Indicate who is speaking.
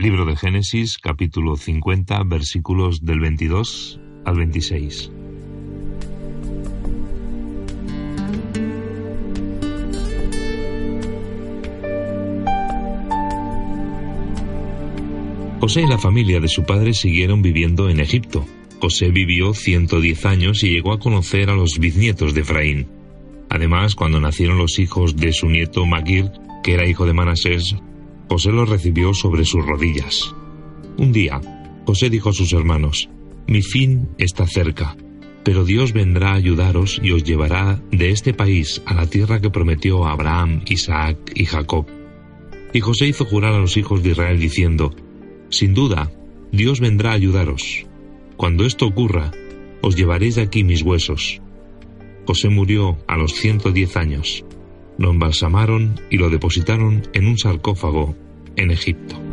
Speaker 1: Libro de Génesis, capítulo 50, versículos del 22 al 26. José y la familia de su padre siguieron viviendo en Egipto. José vivió 110 años y llegó a conocer a los bisnietos de Efraín. Además, cuando nacieron los hijos de su nieto Maguir, que era hijo de Manasés, José los recibió sobre sus rodillas. Un día, José dijo a sus hermanos, Mi fin está cerca, pero Dios vendrá a ayudaros y os llevará de este país a la tierra que prometió a Abraham, Isaac y Jacob. Y José hizo jurar a los hijos de Israel diciendo, Sin duda, Dios vendrá a ayudaros. Cuando esto ocurra, os llevaréis de aquí mis huesos. José murió a los 110 años lo embalsamaron y lo depositaron en un sarcófago en Egipto.